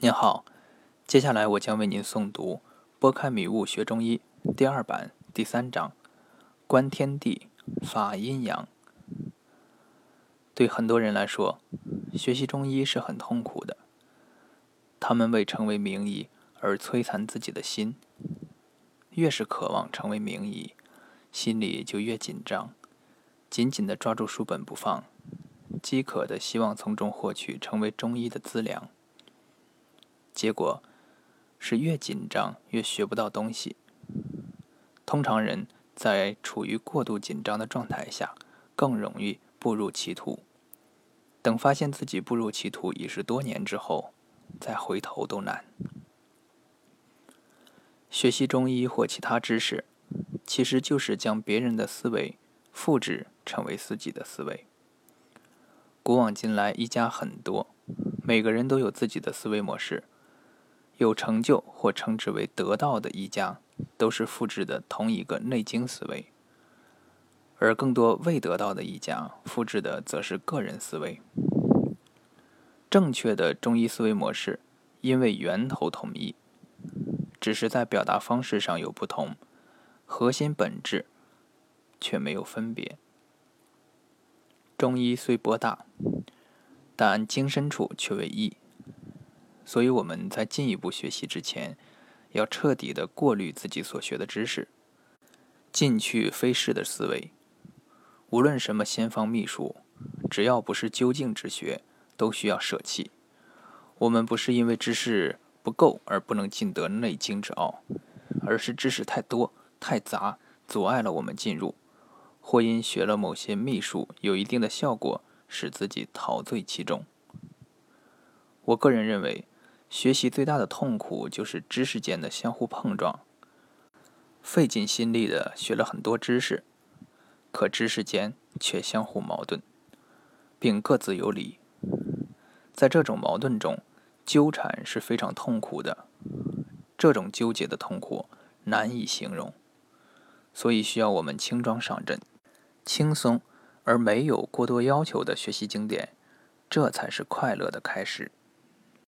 您好，接下来我将为您诵读《拨开迷雾学中医》第二版第三章“观天地，法阴阳”。对很多人来说，学习中医是很痛苦的。他们为成为名医而摧残自己的心。越是渴望成为名医，心里就越紧张，紧紧地抓住书本不放，饥渴地希望从中获取成为中医的资粮。结果是越紧张越学不到东西。通常人在处于过度紧张的状态下，更容易步入歧途。等发现自己步入歧途已是多年之后，再回头都难。学习中医或其他知识，其实就是将别人的思维复制成为自己的思维。古往今来，医家很多，每个人都有自己的思维模式。有成就或称之为得道的一家，都是复制的同一个内经思维；而更多未得到的一家，复制的则是个人思维。正确的中医思维模式，因为源头统一，只是在表达方式上有不同，核心本质却没有分别。中医虽博大，但精深处却为一。所以我们在进一步学习之前，要彻底的过滤自己所学的知识，进去非是的思维。无论什么先方秘术，只要不是究竟之学，都需要舍弃。我们不是因为知识不够而不能尽得内经之奥，而是知识太多太杂，阻碍了我们进入，或因学了某些秘术有一定的效果，使自己陶醉其中。我个人认为。学习最大的痛苦就是知识间的相互碰撞，费尽心力的学了很多知识，可知识间却相互矛盾，并各自有理。在这种矛盾中，纠缠是非常痛苦的，这种纠结的痛苦难以形容，所以需要我们轻装上阵，轻松而没有过多要求的学习经典，这才是快乐的开始。